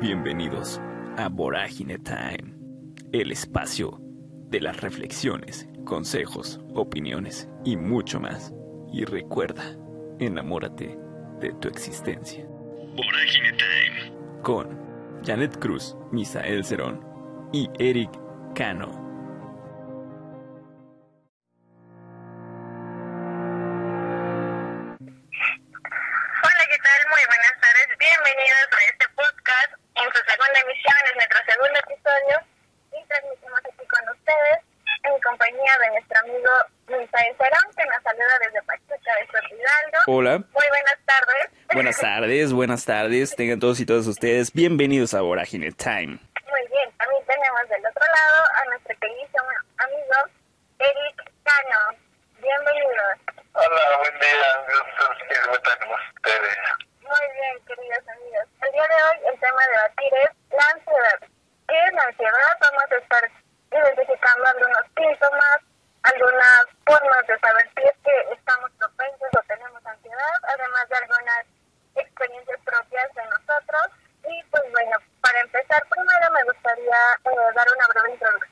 Bienvenidos a Vorágine Time, el espacio de las reflexiones, consejos, opiniones y mucho más. Y recuerda, enamórate de tu existencia. Vorágine Time con Janet Cruz, Misael Cerón y Eric Cano. tardes, buenas tardes, tengan todos y todas ustedes bienvenidos a Vorágine Time. dar una breve introducción.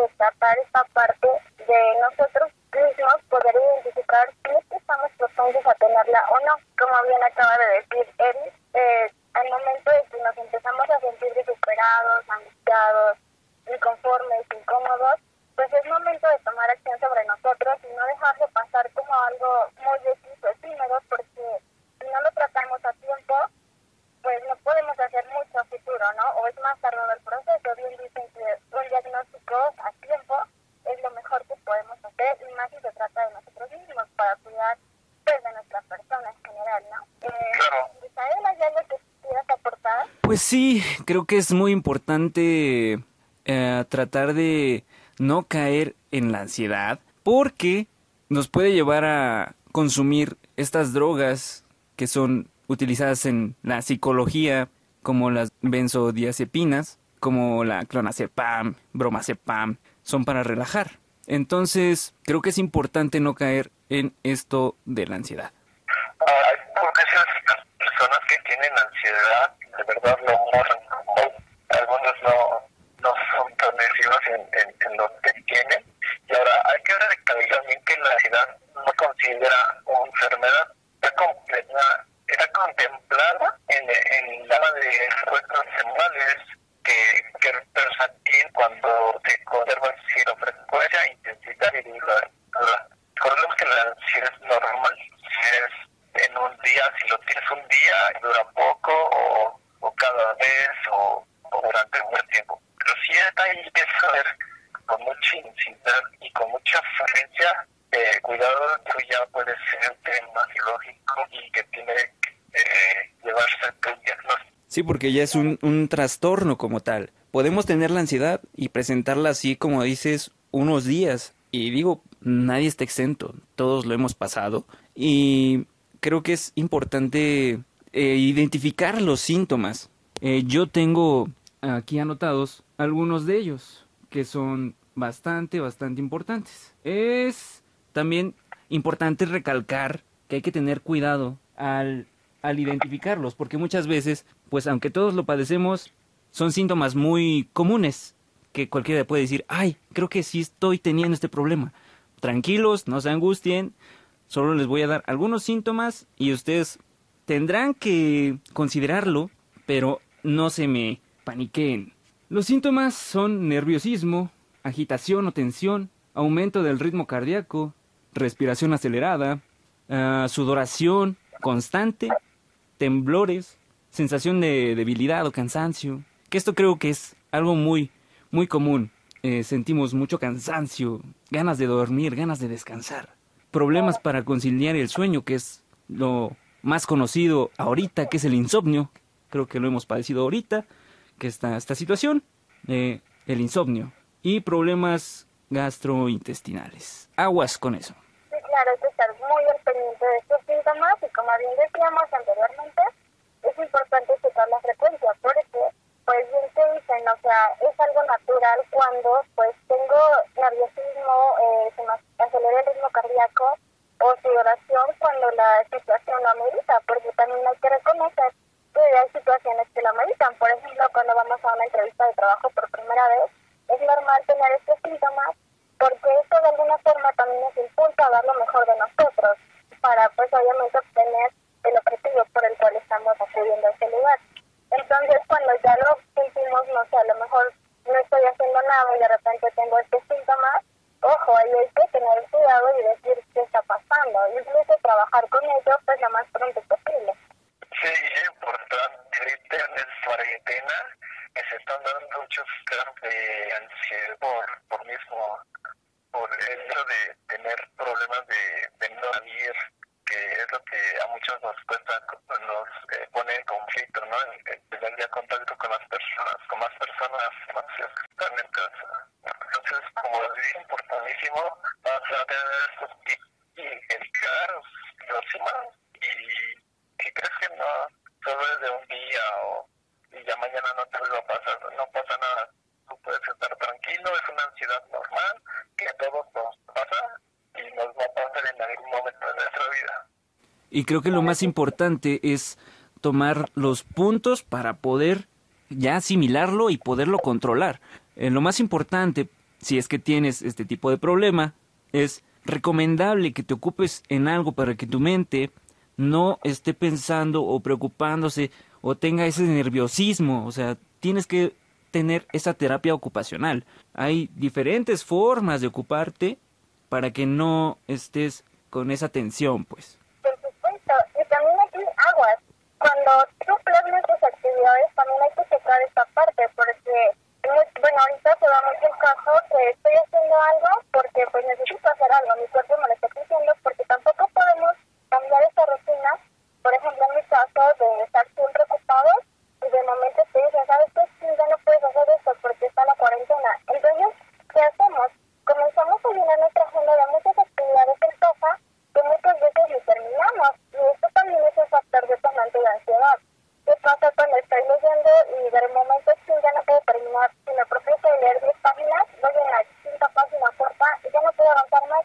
rescatar esta parte de nosotros creo que es muy importante eh, tratar de no caer en la ansiedad porque nos puede llevar a consumir estas drogas que son utilizadas en la psicología como las benzodiazepinas, como la clonazepam, bromazepam, son para relajar. Entonces, creo que es importante no caer en esto de la ansiedad. Considera una enfermedad, está, está contemplada en, en la de respuestas emocionales que, que tienen cuando se conserva la frecuencia, intensidad y duración. Recordemos que la ansiedad es normal, si es en un día, si lo tienes un día y dura poco, o, o cada vez, o, o, durante un buen tiempo. Pero si está ahí empieza a ver con mucha intensidad y con mucha frecuencia, eh, cuidado, eso ya puede ser un tema lógico y que tiene que eh, llevarse a un diagnóstico. Sí, porque ya es un, trastorno como tal. Podemos tener la ansiedad y presentarla así, como dices, unos días. Y digo, nadie está exento, todos lo hemos pasado. Y creo que es importante eh, identificar los síntomas. Eh, yo tengo aquí anotados algunos de ellos, que son bastante, bastante importantes. Es también importante recalcar que hay que tener cuidado al, al identificarlos, porque muchas veces, pues aunque todos lo padecemos, son síntomas muy comunes que cualquiera puede decir, ay, creo que sí estoy teniendo este problema. Tranquilos, no se angustien, solo les voy a dar algunos síntomas y ustedes tendrán que considerarlo, pero no se me paniqueen. Los síntomas son nerviosismo, agitación o tensión, aumento del ritmo cardíaco, respiración acelerada, uh, sudoración constante, temblores, sensación de debilidad o cansancio. Que esto creo que es algo muy, muy común. Eh, sentimos mucho cansancio, ganas de dormir, ganas de descansar. Problemas para conciliar el sueño, que es lo más conocido ahorita, que es el insomnio. Creo que lo hemos padecido ahorita, que está esta situación, eh, el insomnio. Y problemas gastrointestinales. Aguas con eso. Sí, claro, hay que estar muy al de estos síntomas y como bien decíamos anteriormente, es importante checar la frecuencia porque pues bien te dicen, o sea, es algo natural cuando pues tengo nerviosismo, eh, se me acelera el ritmo cardíaco o sudoración cuando la situación lo amerita, porque también hay que reconocer que hay situaciones que lo ameritan. Por ejemplo, cuando vamos a una entrevista de trabajo por primera vez, es normal tener estos síntomas porque esto de alguna forma también nos impulsa a dar lo mejor de nosotros para pues obviamente obtener el objetivo por el cual estamos acudiendo a ese lugar. Entonces, cuando ya lo sentimos, no sé, a lo mejor no estoy haciendo nada y de repente tengo este síntoma, ojo, ahí hay que tener cuidado y decir qué está pasando, incluso trabajar con ello pues lo más pronto posible. Sí, es importante, ahorita en esta cuarentena que se están dando muchos casos de ansiedad por, por mismo, por el hecho de tener problemas de, de no salir que es lo que a muchos nos cuesta, nos eh, pone en conflicto, ¿no? En, tener ya contacto con las personas, con más personas, más que están en casa. Entonces, como es importantísimo, vas a tener estos tips y educar los demás y si crees que no solo es de un día o y ya mañana no te va a pasar, no pasa nada. Tú puedes estar tranquilo, es una ansiedad normal que a todos nos pasa y nos va a pasar en algún momento de nuestra vida. Y creo que lo más importante es tomar los puntos para poder ya asimilarlo y poderlo controlar. Eh, lo más importante, si es que tienes este tipo de problema, es recomendable que te ocupes en algo para que tu mente no esté pensando o preocupándose o tenga ese nerviosismo. O sea, tienes que tener esa terapia ocupacional. Hay diferentes formas de ocuparte para que no estés con esa tensión, pues. Por supuesto, y también aquí aguas. Cuando tú planeas tus actividades, también hay que checar esta parte, porque, bueno, ahorita se da mucho el caso que estoy haciendo algo porque pues necesito hacer algo, mi cuerpo me lo está diciendo, porque tampoco podemos cambiar esta rutina, por ejemplo, en mi caso, de estar siempre ocupados, y de momento te dicen, ¿sabes qué? Sí, ya no puedes hacer esto porque está la cuarentena. Entonces, ¿qué hacemos? Comenzamos a llenar nuestra agenda de muchas actividades en casa que muchas veces ni terminamos. Y esto también es un factor detonante de ansiedad. ¿Qué pasa cuando estoy leyendo y de momento sí, ya no puedo terminar? Si me propuse leer 10 páginas, voy en la quinta página corta y ya no puedo avanzar más.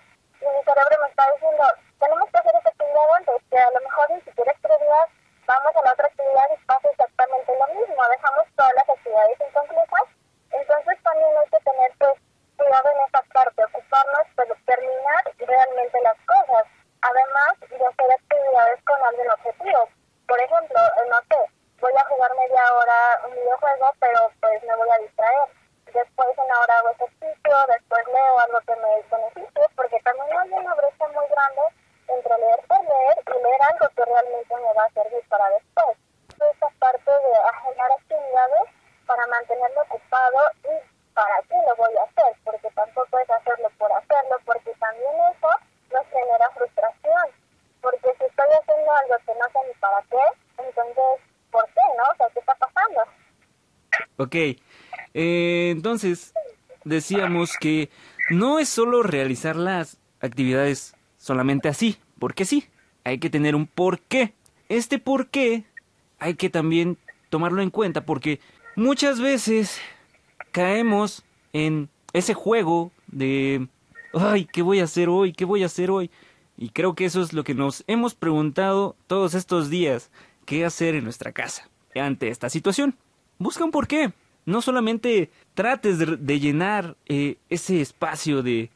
Y realmente las cosas. Además de hacer actividades con algún objetivo. Por ejemplo, eh, no sé, voy a jugar media hora un videojuego, pero pues me voy a distraer. Después una hora hago ejercicio, después leo algo que me beneficie, porque también hay una brecha muy grande entre leer por leer y leer algo que realmente me va a servir para después. Esa parte de generar actividades para mantenerme ocupado y para qué lo voy a hacer, porque tampoco es hacerlo por hacerlo, porque también eso nos genera frustración, porque si estoy haciendo algo que no sé ni para qué, entonces, ¿por qué, no? O sea, ¿qué está pasando? Ok, eh, entonces decíamos que no es solo realizar las actividades solamente así, porque sí, hay que tener un porqué. Este porqué hay que también tomarlo en cuenta porque muchas veces caemos en ese juego de, ay, ¿qué voy a hacer hoy? ¿Qué voy a hacer hoy? Y creo que eso es lo que nos hemos preguntado todos estos días, ¿qué hacer en nuestra casa ante esta situación? Busca un porqué. No solamente trates de, llenar eh, ese espacio de,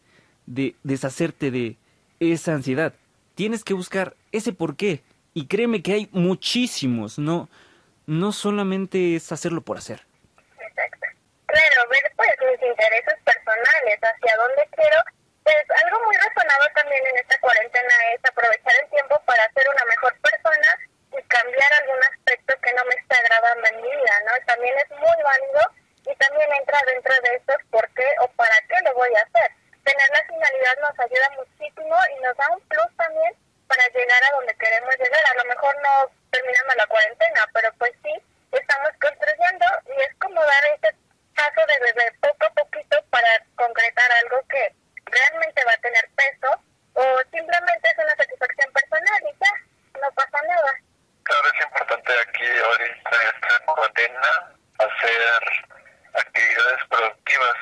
de deshacerte de esa ansiedad. Tienes que buscar ese porqué. Y créeme que hay muchísimos, no, no solamente es hacerlo por hacer. Exacto. Claro, ver pues mis intereses personales, hacia dónde quiero. Pues algo muy razonado también en esta cuarentena es aprovechar el tiempo para ser una mejor persona y cambiar algún aspecto que no me está agradando en mi vida, ¿no? También es muy válido y también entra dentro de estos por qué o para qué lo voy a hacer. Tener la finalidad nos ayuda muchísimo y nos da un plus también para llegar a donde queremos llegar. A lo mejor no terminando la cuarentena, pero pues sí, estamos construyendo y es como dar ese paso de bebé poco a poquito para concretar algo que realmente va a tener peso o simplemente es una satisfacción personal y ya, no pasa nada. Claro, es importante aquí ahorita en esta cuarentena hacer actividades productivas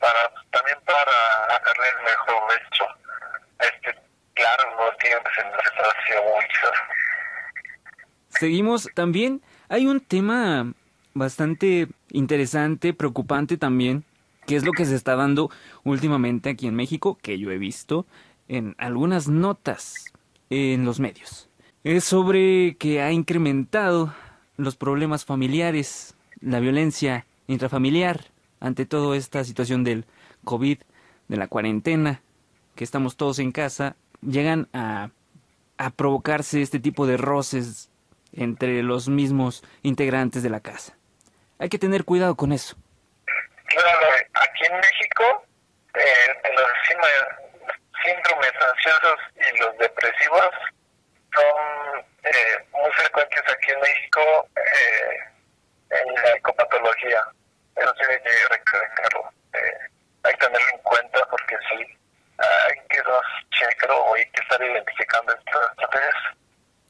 para también para hacerle el mejor hecho a este largo tiempo en el espacio mucho. Seguimos también, hay un tema bastante interesante, preocupante también, que es lo que se está dando últimamente aquí en México, que yo he visto en algunas notas en los medios. Es sobre que ha incrementado los problemas familiares, la violencia intrafamiliar ante toda esta situación del COVID, de la cuarentena, que estamos todos en casa, llegan a, a provocarse este tipo de roces entre los mismos integrantes de la casa. Hay que tener cuidado con eso. Claro, aquí en México, eh, los síndromes ansiosos y los depresivos son eh, muy frecuentes aquí en México eh, en la ecopatología. Eso tiene que recalcarlo. Eh, hay que tenerlo en cuenta porque sí, hay que checar o hay que estar identificando estas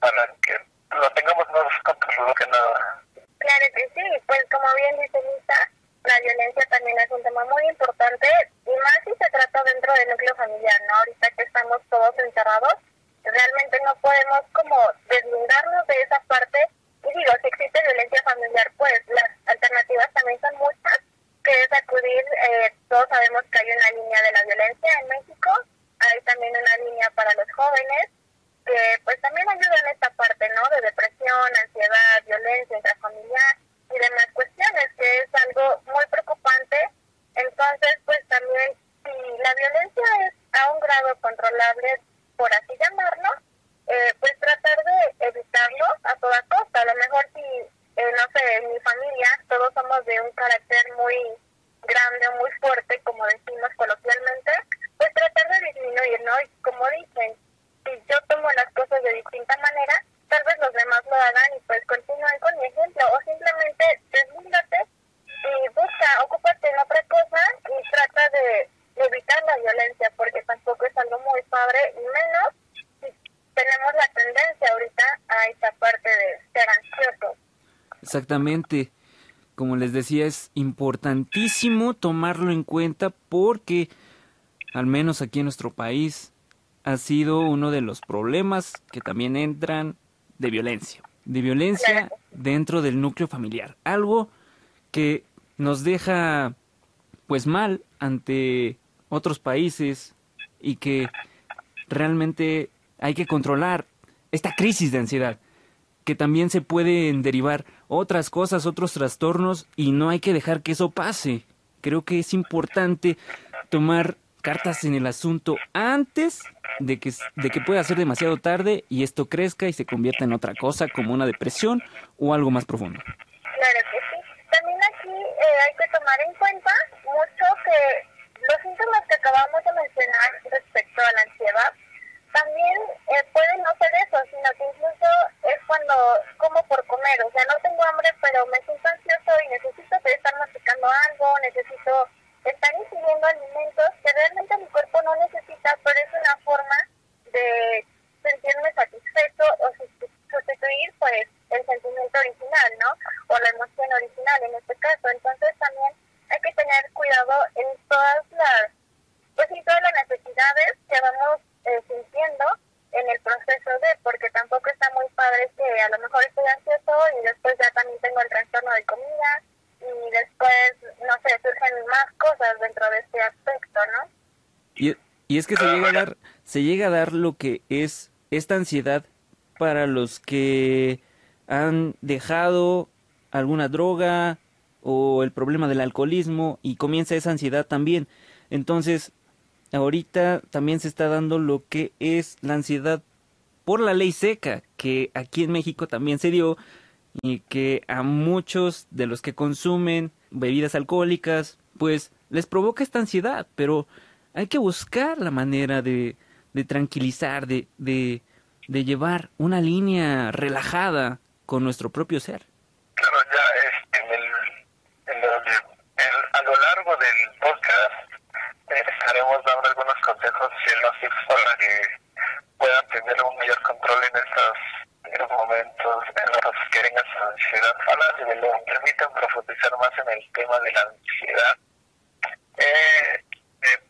para que lo tengamos más controlado que nada. Claro que sí, pues como bien dice Lisa, la violencia también es un tema muy importante y más si se trata dentro del núcleo familiar, ¿no? Ahorita que estamos todos encerrados, realmente no podemos como deslindarnos de esa parte y digo, si existe violencia familiar, pues las alternativas también son muchas, que es acudir, eh, todos sabemos que hay una línea de la violencia en México, hay también una línea para los jóvenes, que pues también ayuda en esta parte, ¿no? De depresión, ansiedad, violencia intrafamiliar y demás cuestiones, que es algo muy preocupante. Entonces, pues también, si la violencia es a un grado controlable, por así llamarlo, eh, pues tratar de evitarlo a toda costa. A lo mejor si, eh, no sé, en mi familia todos somos de un carácter muy grande, muy fuerte, como decimos coloquialmente, pues tratar de disminuir, ¿no? Y como dicen, si yo tomo las cosas de distinta manera, tal vez los demás lo hagan y pues continúen con mi ejemplo o simplemente deslíndate y busca, ocúpate en otra cosa y trata de, evitar la violencia porque tampoco es algo muy padre y menos si tenemos la tendencia ahorita a esa parte de ser ansioso. Exactamente. Como les decía, es importantísimo tomarlo en cuenta porque, al menos aquí en nuestro país, ha sido uno de los problemas que también entran de violencia, de violencia dentro del núcleo familiar, algo que nos deja pues mal ante otros países y que realmente hay que controlar esta crisis de ansiedad, que también se pueden derivar otras cosas, otros trastornos, y no hay que dejar que eso pase. Creo que es importante tomar cartas en el asunto antes de que, de que pueda ser demasiado tarde y esto crezca y se convierta en otra cosa como una depresión o algo más profundo. Claro que sí. También aquí eh, hay que tomar en cuenta mucho que los síntomas que acabamos de mencionar respecto a la ansiedad también eh, pueden no ser eso, sino que incluso es cuando como por comer, o sea, no tengo hambre, pero me siento ansioso y necesito estar masticando algo, necesito estar ingiriendo alimentos que realmente mi cuerpo no necesita, pero es una forma de sentirme satisfecho o sustituir pues el sentimiento original, ¿no? O la emoción original en este caso. Entonces también hay que tener cuidado en todas las, pues en todas las necesidades que vamos eh, sintiendo en el proceso de, porque tampoco está muy padre que a lo mejor estoy ansioso y después ya también tengo el trastorno de comida y después, no sé, surgen más cosas dentro de este aspecto, ¿no? Y, y es se llega a dar, se llega a dar lo que es esta ansiedad para los que han dejado alguna droga o el problema del alcoholismo y comienza esa ansiedad también. Entonces, ahorita también se está dando lo que es la ansiedad por la ley seca, que aquí en México también se dio y que a muchos de los que consumen bebidas alcohólicas, pues les provoca esta ansiedad, pero hay que buscar la manera de, tranquilizar, de, de llevar una línea relajada con nuestro propio ser. Claro, ya en el, en el, a lo largo del podcast eh, estaremos dando algunos consejos y los tips para que puedan tener un mayor control en estos, en los momentos en los que tengan su ansiedad. Ahora, si me lo permiten profundizar más en el tema de la ansiedad, eh, eh,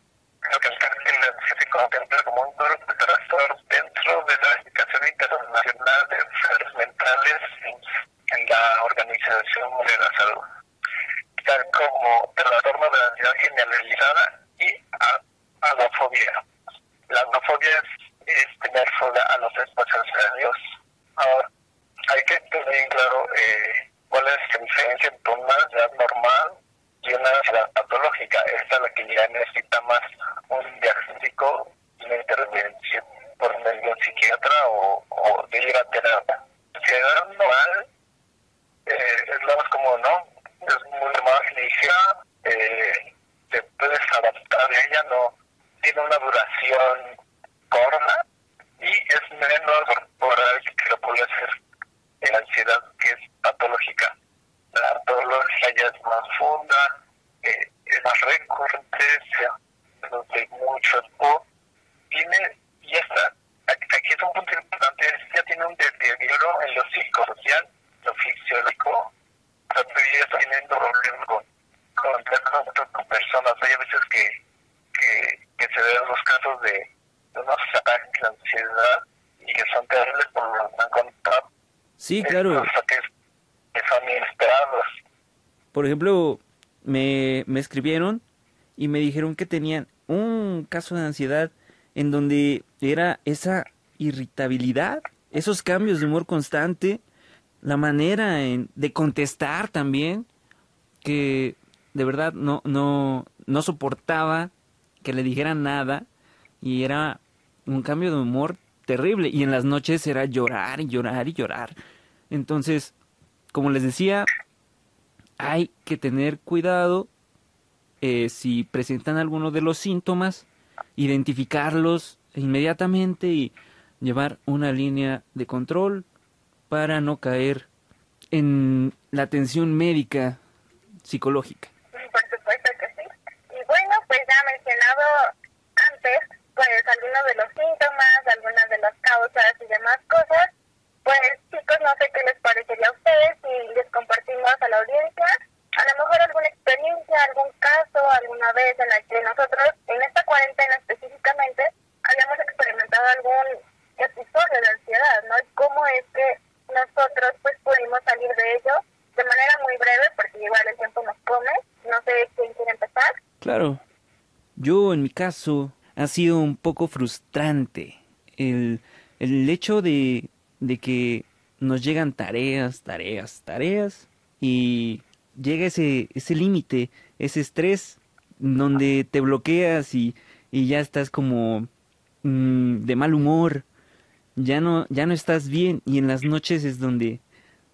lo que se contempla como un grupo de trastornos dentro de la clasificación internacional de enfermedades mentales en la Organización Mundial de la Salud, tal como trastorno de la ansiedad generalizada y agofobia. La agofobia es, tener fobia a los espacios Dios. Ahora, hay que tener claro eh, cuál es la diferencia entre una ansiedad normal y una ansiedad patológica. Esta es la que ya necesita más un diagnóstico y una intervención por medio de un psiquiatra o, o de ir a terapia. Ansiedad normal eh, es lo más común, ¿no? Es muy más ligera, eh, te puedes adaptar a ella, no tiene una duración corta y es menos corporal que lo puede hacer en ansiedad que es patológica. La patología ya es más funda, eh, es más recurrente, se de mucho tiempo, tiene, y esta, aquí es un punto importante, ya tiene un deterioro en lo psicosocial, lo fisiológico, pero ya está teniendo problemas con, con, con personas. Hay veces que, que, que se ven los casos de, de unos ataques de ansiedad y que son terribles por lo que han contado. Sí, claro. Que, que son inesperados. Por ejemplo, me, me escribieron y me dijeron que tenían un caso de ansiedad en donde era esa irritabilidad, esos cambios de humor constante, la manera en, de contestar también, que de verdad no, no, no soportaba que le dijeran nada y era un cambio de humor terrible y en las noches era llorar y llorar y llorar. Entonces, como les decía, hay que tener cuidado eh, si presentan alguno de los síntomas, identificarlos inmediatamente y llevar una línea de control para no caer en la atención médica psicológica. Por supuesto que sí. Y bueno, pues ya mencionado antes, pues algunos de los síntomas, algunas de las causas y demás cosas, pues chicos, no sé qué les parecería a ustedes y les compartimos a la audiencia a lo mejor alguna experiencia, algún caso, alguna vez en la que nosotros, en esta cuarentena específicamente, habíamos experimentado algún episodio de ansiedad, ¿no? Y cómo es que nosotros pues pudimos salir de ello de manera muy breve, porque igual el tiempo nos come. No sé quién quiere empezar. Claro. Yo, en mi caso, ha sido un poco frustrante. El, el hecho de, de que nos llegan tareas, tareas, tareas y llega ese, ese límite, ese estrés donde te bloqueas y, y ya estás como mm, de mal humor, ya no, ya no estás bien y en las noches es donde,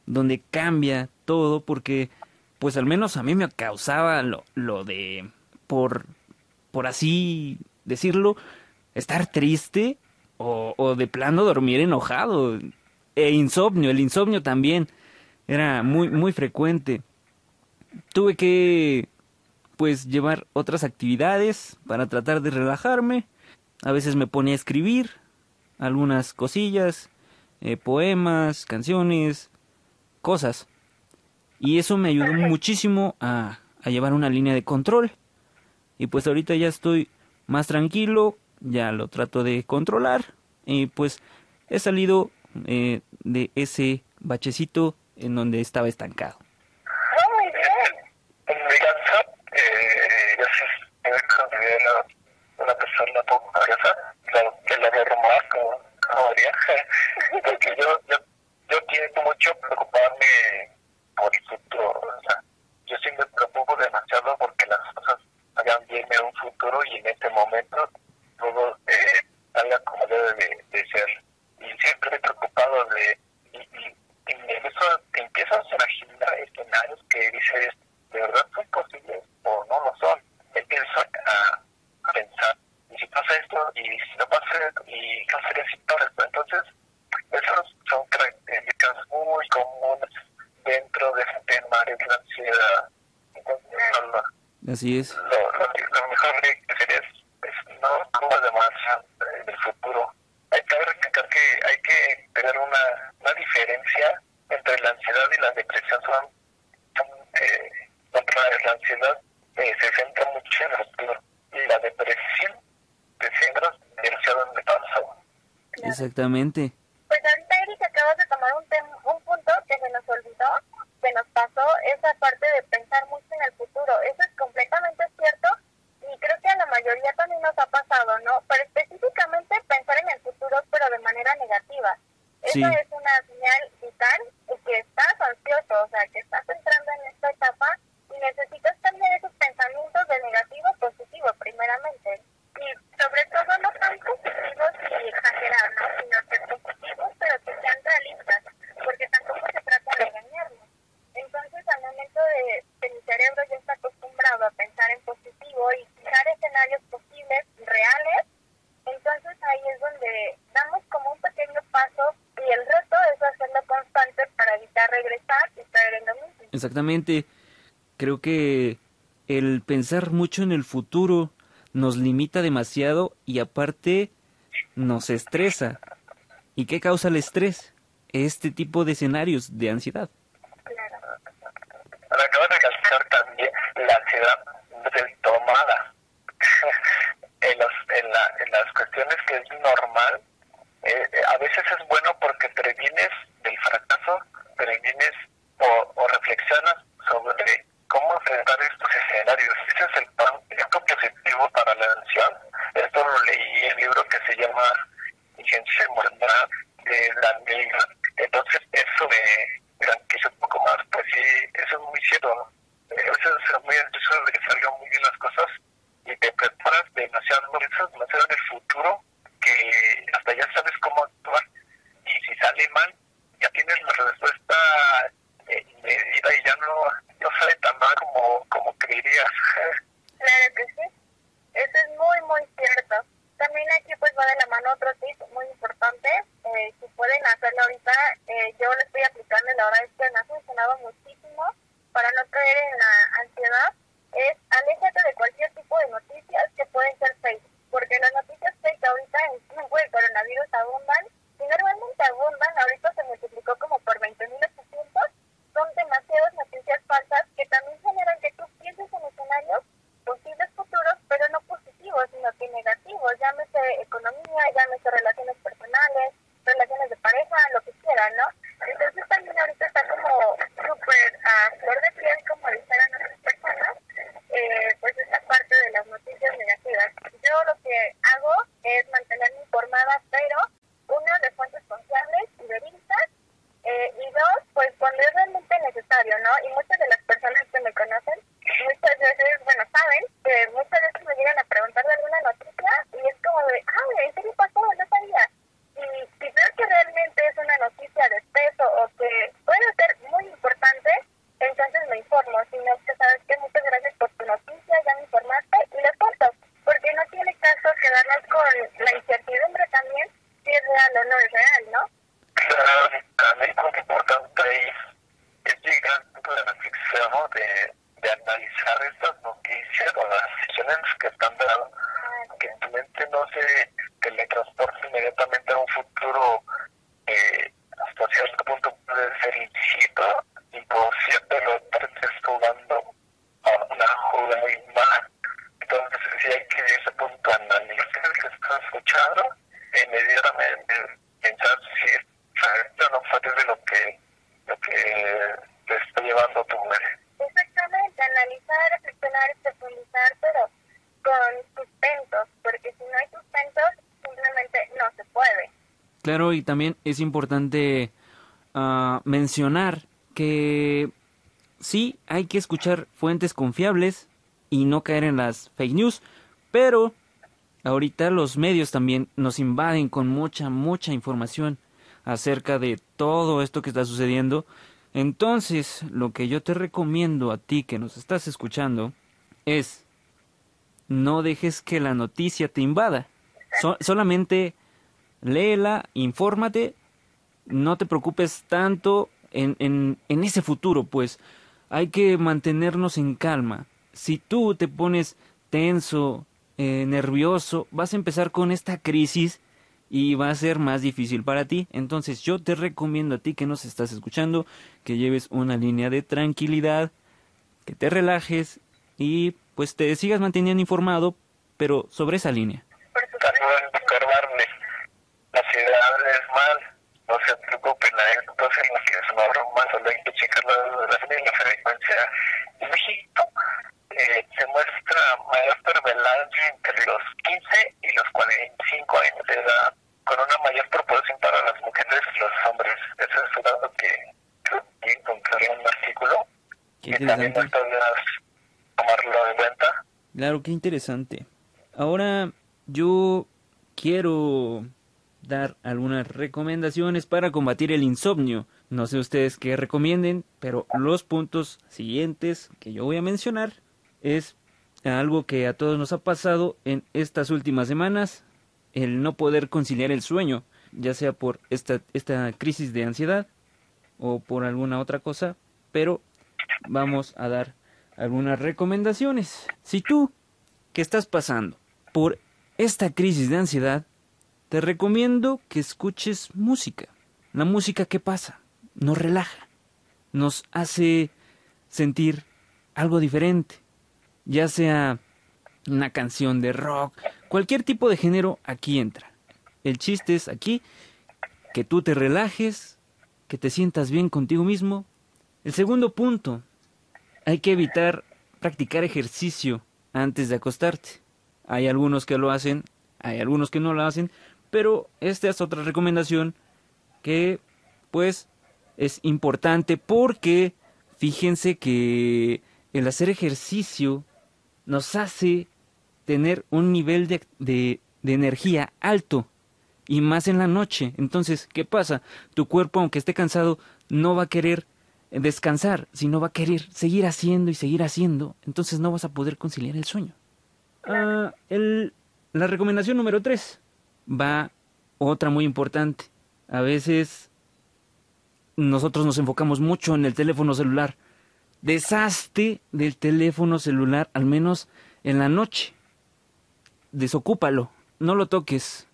donde cambia todo porque pues al menos a mí me causaba lo, lo de por, por así decirlo, estar triste o, o de plano dormir enojado e insomnio, el insomnio también era muy muy frecuente. Tuve que pues llevar otras actividades para tratar de relajarme. A veces me ponía a escribir algunas cosillas, eh, poemas, canciones, cosas. Y eso me ayudó muchísimo a, a llevar una línea de control. Y pues ahorita ya estoy más tranquilo, ya lo trato de controlar. Y pues he salido eh, de ese bachecito en donde estaba estancado. Porque las en un futuro y en este momento todo eh, salga como debe de, de ser. Y siempre preocupado de... Y, y, en eso te empiezas a imaginar escenarios que dices, ¿de verdad son posibles o no lo son? Empiezo a, a pensar, ¿y si pasa esto? ¿Y si no pasa? ¿Y qué hacer si esto? Entonces, esas son características muy comunes dentro de ese tema de la ansiedad. Entonces, no, lo, Así es. lo, lo, lo mejor que sería es, es no como demasiado eh, del futuro. Hay que recalcar que hay que tener una, una diferencia entre la ansiedad y la depresión. Son, son eh, contra la ansiedad eh, se centra mucho en el futuro y la depresión te centra demasiado en el pasado. Exactamente. Pues ahorita, Eric, acabas de tomar un, tem- un punto que se nos olvidó, se nos pasó esa parte de pensar mucho en el futuro. Eso es completamente cierto y creo que a la mayoría también nos ha pasado, ¿no? Pero específicamente pensar en el futuro, pero de manera negativa. Eso Sí. es una señal vital de que estás ansioso, o sea, que estás entrando en esta etapa y necesitas cambiar esos pensamientos de negativo a positivo, primeramente. Y sobre todo no tan positivos y exagerar, ¿no? Sino que positivos, pero que sean realistas, porque tampoco se trata de engañarnos. Entonces, al momento de que mi cerebro ya está acostumbrado a pensar en positivo y fijar escenarios posibles, reales, entonces ahí es donde damos como un pequeño paso y el resto es hacerlo constante para evitar regresar y caer en lo mismo. Exactamente. Creo que el pensar mucho en el futuro nos limita demasiado y aparte nos estresa. ¿Y qué causa el estrés? Este tipo de escenarios de ansiedad. Acabo de recalcar también la ansiedad Claro, y también es importante ah, mencionar que sí hay que escuchar fuentes confiables y no caer en las fake news, pero ahorita los medios también nos invaden con mucha, mucha información acerca de todo esto que está sucediendo. Entonces, lo que yo te recomiendo a ti que nos estás escuchando es no dejes que la noticia te invada. So- solamente léela, infórmate, no te preocupes tanto en, en, en ese futuro, pues hay que mantenernos en calma. Si tú te pones tenso, eh, nervioso, vas a empezar con esta crisis y va a ser más difícil para ti. Entonces yo te recomiendo a ti que nos estás escuchando, que lleves una línea de tranquilidad, que te relajes y pues te sigas manteniendo informado, pero sobre esa línea. La ciudad es mal, no se preocupen, hay entonces en las que es una broma, solo hay que checar la duración y la frecuencia. En México eh, se muestra mayor prevalencia entre los 15 y los 45 años de edad, con una mayor proporción para las mujeres y los hombres. Eso es un dato que creo que encontré en un artículo Qué que también no tomarlo en cuenta. Claro, qué interesante. Ahora yo quiero algunas recomendaciones para combatir el insomnio. No sé ustedes qué recomienden, pero los puntos siguientes que yo voy a mencionar es algo que a todos nos ha pasado en estas últimas semanas, el no poder conciliar el sueño, ya sea por esta, esta crisis de ansiedad o por alguna otra cosa, pero vamos a dar algunas recomendaciones. Si tú que estás pasando por esta crisis de ansiedad, te recomiendo que escuches música. La música que pasa nos relaja, nos hace sentir algo diferente, ya sea una canción de rock, cualquier tipo de género aquí entra. El chiste es aquí que tú te relajes, que te sientas bien contigo mismo. El segundo punto, hay que evitar practicar ejercicio antes de acostarte. Hay algunos que lo hacen, hay algunos que no lo hacen, pero esta es otra recomendación que pues es importante porque fíjense que el hacer ejercicio nos hace tener un nivel de, de, de energía alto y más en la noche. Entonces, ¿qué pasa? Tu cuerpo, aunque esté cansado, no va a querer descansar, sino va a querer seguir haciendo y seguir haciendo. Entonces no vas a poder conciliar el sueño. Ah, el, la recomendación número 3 va otra muy importante. A veces nosotros nos enfocamos mucho en el teléfono celular. Deshazte del teléfono celular, al menos en la noche. Desocúpalo, no lo toques.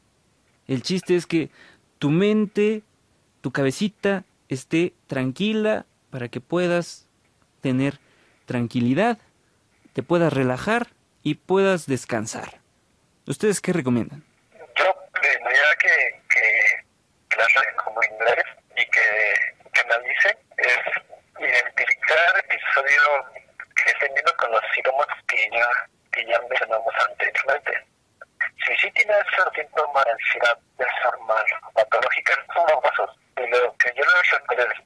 El chiste es que tu mente, tu cabecita esté tranquila para que puedas tener tranquilidad, te puedas relajar y puedas descansar. ¿Ustedes qué recomiendan? Primero que, que las recomendaré y que, que analicen es identificar episodios que estén con los síntomas que ya, que ya mencionamos anteriormente. Si sí tienes síntomas de ansiedad normal, patológica, son dos pasos. Y lo que yo les recomiendo es,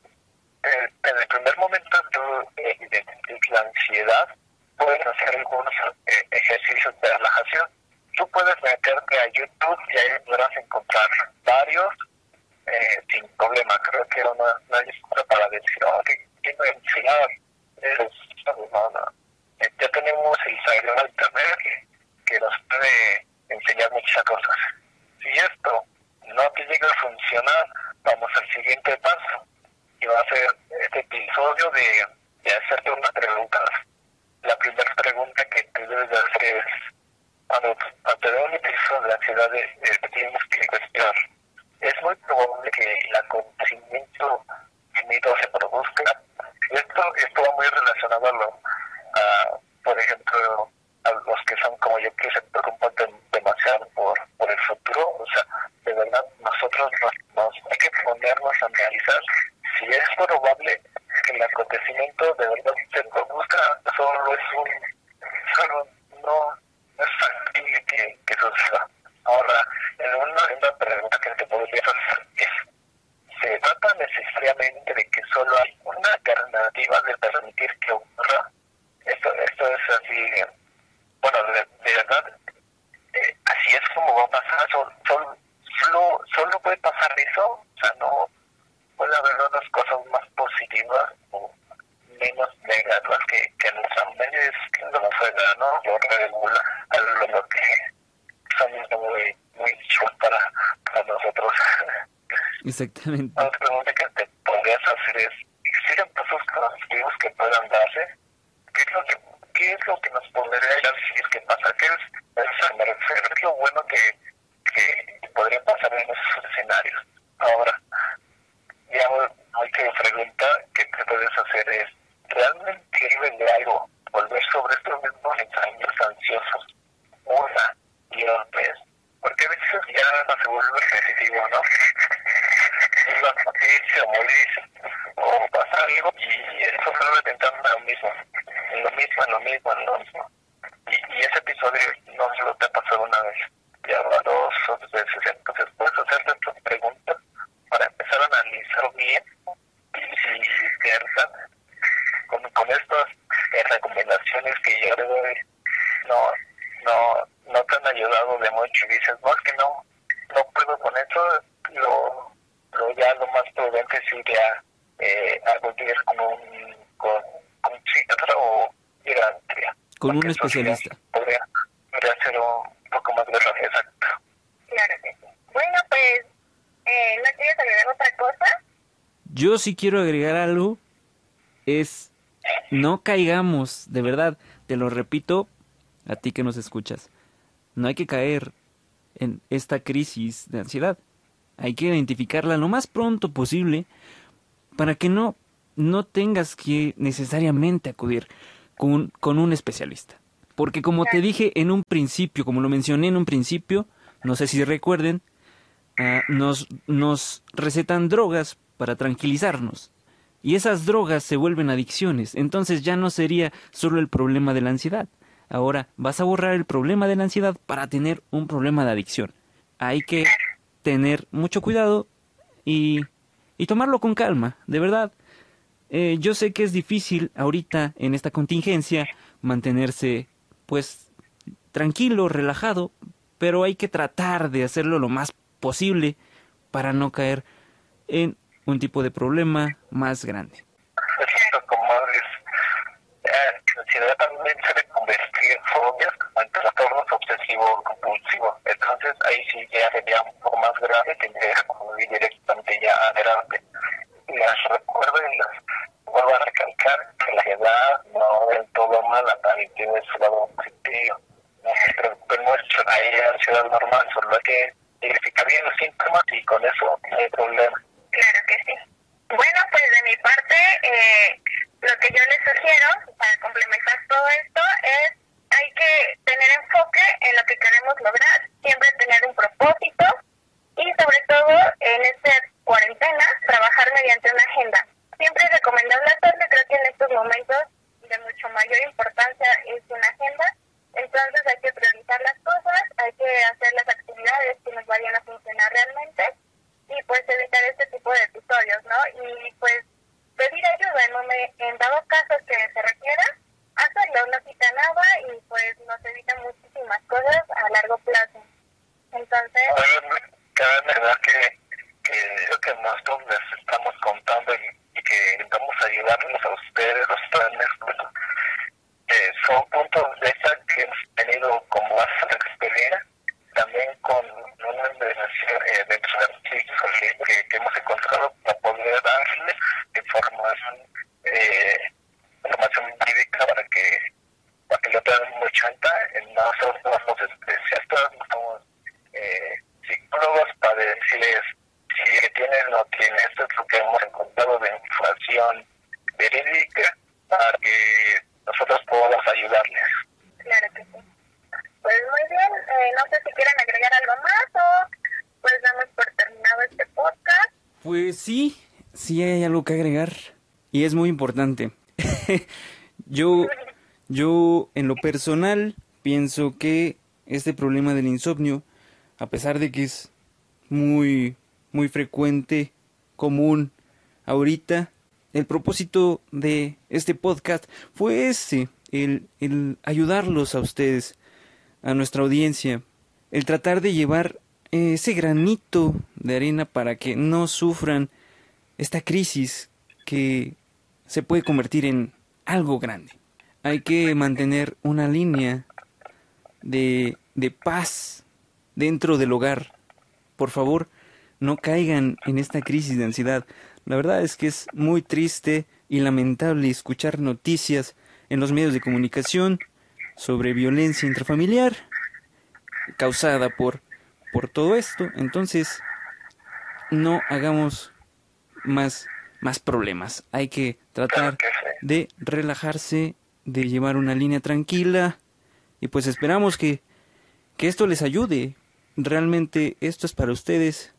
eh, en el primer momento tú eh, identificas la ansiedad, puedes hacer algunos eh, ejercicios de relajación. Tú puedes meterte a YouTube y ahí podrás encontrar varios eh, sin problema. Creo que era una, una disculpa para decir, oh, que tengo ansiedad. Es, no, no. Eh, ya tenemos el cerebro internet que, que nos puede enseñar muchas cosas. Si esto no te llega a funcionar, vamos al siguiente paso. Y va a ser este episodio de, de hacerte unas preguntas. La primera pregunta que te debes de hacer es, cuando, cuando te da un episodio de ansiedad, eh, tienes que cuestionar. Es muy probable que el acontecimiento temido se produzca. Esto, esto va muy relacionado a, lo, a, por ejemplo, a los que son como yo, que se preocupan demasiado por, por el futuro. O sea, de verdad, nosotros nos, nos hay que ponernos a analizar si es probable que el acontecimiento de verdad se produzca, solo es un, solo no, no es factible que, que suceda. Ahora, en una, una pregunta que te podría hacer es, ¿se trata necesariamente de que solo hay una alternativa de permitir que ocurra? Esto, esto es así, bueno, de, de verdad, eh, así es como va a pasar, solo, solo, solo puede pasar eso, o sea, no puede haber otras cosas más positivas o menos negativas que, que nuestra mente es que no nos ¿no? Lo regula a lo que son muy, muy chulos para, para nosotros. Exactamente. Otra pregunta que te podrías hacer es, ¿existen pasos positivos que puedan darse? ¿Qué es lo que, qué es lo que nos podría decir que pasa? ¿Qué es, es, me refiero, es lo bueno que, que podría pasar en esos escenarios? Ahora, ya hay que pregunta que te puedes hacer es, ¿realmente sirve de algo volver sobre estos mismos ensayos ansiosos una y otra vez? Porque a veces ya se vuelve repetitivo, ¿no? Una noticia, morir, o pasa algo, y eso solo pensando en lo mismo, en lo mismo, en lo mismo, en lo mismo. Y, y ese episodio no solo te ha pasado una vez, ya va dos o tres veces, entonces puedes hacerte estas preguntas para empezar a analizar bien y si de verdad estas eh, recomendaciones que yo le doy no no no te han ayudado de mucho y dices no es que no no puedo con eso lo, lo ya lo más prudente sería eh, acudir con un con, con un psiquiatra o ir a con un especialista podría, podría ser un poco más grave exacto claro que sí bueno pues eh, ¿no quieres agregar otra cosa? Yo sí quiero agregar algo. Es no caigamos, de verdad, te lo repito a ti que nos escuchas. No hay que caer en esta crisis de ansiedad. Hay que identificarla lo más pronto posible para que no, no tengas que necesariamente acudir con, con un especialista. Porque como te dije en un principio, como lo mencioné en un principio, no sé si recuerden, uh, nos, nos recetan drogas para tranquilizarnos. Y esas drogas se vuelven adicciones. Entonces ya no sería solo el problema de la ansiedad. Ahora vas a borrar el problema de la ansiedad para tener un problema de adicción. Hay que tener mucho cuidado y, y tomarlo con calma, de verdad. Eh, yo sé que es difícil ahorita en esta contingencia mantenerse pues tranquilo, relajado, pero hay que tratar de hacerlo lo más posible para no caer en un tipo de problema más grande. Eh, normal, solo hay que identificar bien los síntomas y con eso no hay problema. Claro que sí. Bueno, pues de mi parte, eh, lo que yo les sugiero para complementar todo esto es hay que tener enfoque en lo que queremos lograr, siempre tener un propósito y sobre todo en esta cuarentena trabajar mediante una agenda. Siempre es recomendable hacerlo, creo que en estos momentos de mucho mayor importancia es una agenda, entonces hay que priorizar las cosas, hay que hacer las actividades que nos vayan a funcionar realmente y pues evitar este tipo de episodios, ¿no? Y pues pedir ayuda en, en dado caso que se requiera, hacerlo, no quita nada y pues nos evita muchísimas cosas a largo plazo. Entonces... Que lo que nosotros les estamos contando y, y que intentamos ayudarles a ustedes, los planes, pues, eh, son puntos de vista que hemos tenido como base de experiencia, también con una organización eh, dentro de que hemos encontrado para poder darles información, eh, información médica para que, para que lo tengan muy chanta. Nosotros no somos especialistas, no somos eh, psicólogos para decirles si tienen o no tienen. Esto es lo que hemos encontrado de información verídica para que nosotros podamos ayudarles. Claro que sí. Pues muy bien, eh, no sé si quieren agregar algo más o pues damos por terminado este podcast. Pues sí, sí hay algo agregar y es muy importante. yo, yo en lo personal pienso que este problema del insomnio, a pesar de que es muy, muy frecuente, común ahorita, el propósito de este podcast fue ese, el, el ayudarlos a ustedes, a nuestra audiencia, el tratar de llevar ese granito de arena para que no sufran esta crisis que se puede convertir en algo grande. Hay que mantener una línea de, de paz dentro del hogar. Por favor, no caigan en esta crisis de ansiedad. La verdad es que es muy triste y lamentable escuchar noticias en los medios de comunicación sobre violencia intrafamiliar causada por por todo esto. Entonces, no hagamos más, más problemas. Hay que tratar de relajarse, de llevar una línea tranquila y pues esperamos que, que esto les ayude. Realmente esto es para ustedes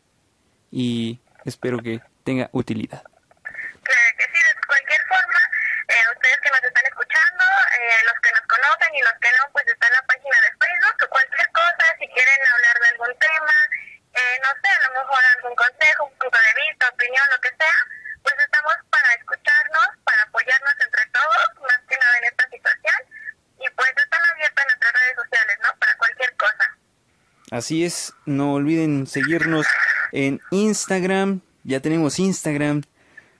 y espero que tenga utilidad. Claro que sí, de cualquier forma, eh, ustedes que nos están escuchando, eh, los que nos conocen y los que no, pues está en la página de Facebook, cualquier cosa, si quieren hablar de algún tema, eh, no sé, a lo mejor algún consejo, un punto de vista, opinión, lo que sea, pues estamos para escucharnos, para apoyarnos entre todos, más que nada en esta situación, y pues están abiertas nuestras redes sociales, ¿no? Para cualquier cosa. Así es, no olviden seguirnos en Instagram, ya tenemos Instagram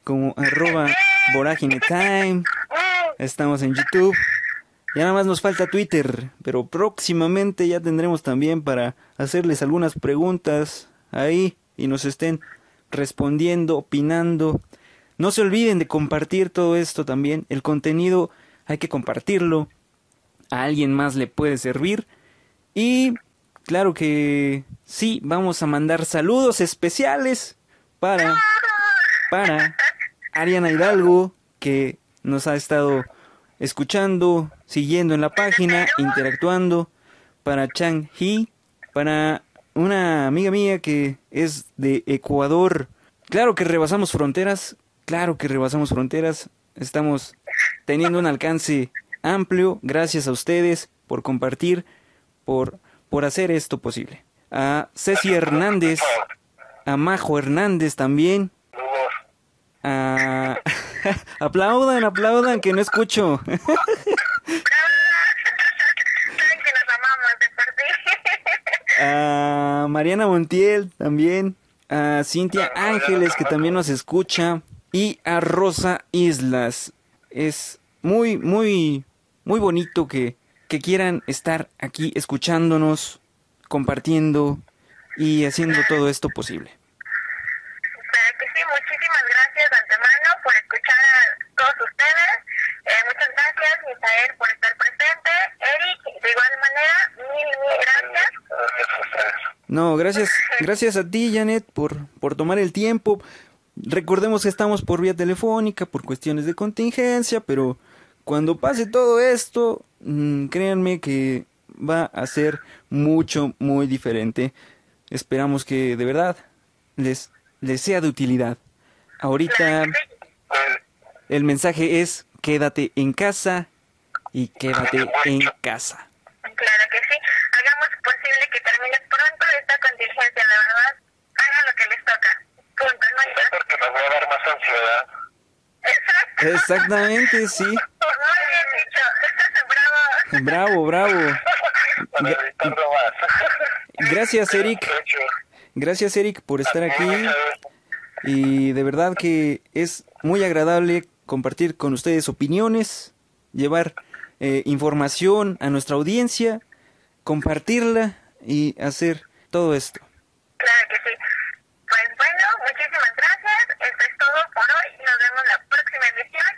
como arroba vorágine time, estamos en YouTube, ya nada más nos falta Twitter, pero próximamente ya tendremos también para hacerles algunas preguntas ahí y nos estén respondiendo, opinando. No se olviden de compartir todo esto también, el contenido hay que compartirlo, a alguien más le puede servir. Y claro que sí, vamos a mandar saludos especiales para para Ariana Hidalgo que nos ha estado escuchando, siguiendo en la página, interactuando, para Chang Hee, para una amiga mía que es de Ecuador. Claro que rebasamos fronteras, claro que rebasamos fronteras, estamos teniendo un alcance amplio, gracias a ustedes por compartir, por, por hacer esto posible. A Ceci Hernández, a Majo Hernández también, a... aplaudan, aplaudan, que no escucho. Que nos amamos de por a Mariana Montiel también, a Cintia Ángeles que también nos escucha y a Rosa Islas. Es muy, muy, muy bonito que, que quieran estar aquí escuchándonos, compartiendo y haciendo todo esto posible. Claro que sí, muchísimas gracias de antemano por escuchar a todos ustedes. Eh, muchas gracias, Misael, por estar presente. Eric, de igual manera, mil, mil gracias. No, gracias, gracias a ti, Janet, por, por tomar el tiempo. Recordemos que estamos por vía telefónica, por cuestiones de contingencia, pero cuando pase todo esto, mmm, créanme que va a ser mucho, muy diferente. Esperamos que de verdad les, les sea de utilidad. Ahorita el mensaje es quédate en casa y quédate en casa. Claro que sí. Hagamos posible que termine pronto esta contingencia, de verdad. Hagan lo que les toca. Punto, no hay más. Porque nos va a dar más ansiedad. Exacto. Exactamente, sí. Muy bien dicho. Bravo, Bravo. bravo. Para. Gracias, Eric. Gracias, Eric, por estar aquí. Y de verdad que es muy agradable compartir con ustedes opiniones, llevar eh, información a nuestra audiencia, compartirla y hacer todo esto. Claro que sí. Pues bueno, muchísimas gracias. Esto es todo por hoy. Nos vemos la próxima edición.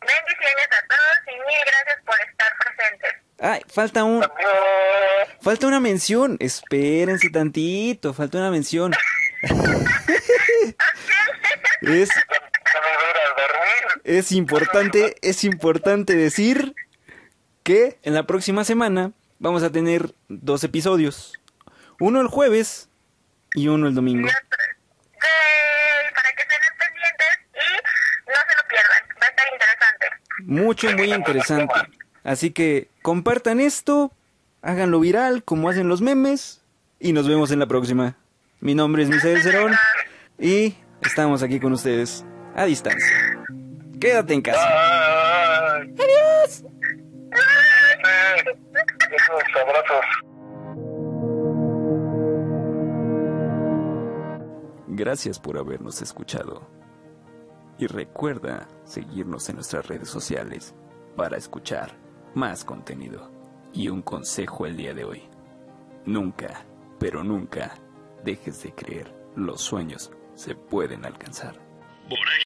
Bendiciones a todos y mil gracias por estar presentes. Ah, falta un... Falta una mención. Espérense tantito. Falta una mención. es... Es importante, es importante decir que en la próxima semana vamos a tener dos episodios. Uno el jueves y uno el domingo. Para que estén pendientes y no se lo pierdan. Va a estar interesante. Mucho, muy interesante. Así que compartan esto, háganlo viral como hacen los memes y nos vemos en la próxima. Mi nombre es Misael Cerón y estamos aquí con ustedes a distancia. Quédate en casa. Adiós. Abrazos. Gracias por habernos escuchado. Y recuerda seguirnos en nuestras redes sociales para escuchar más contenido. Y un consejo el día de hoy. Nunca, pero nunca, dejes de creer. Los sueños se pueden alcanzar.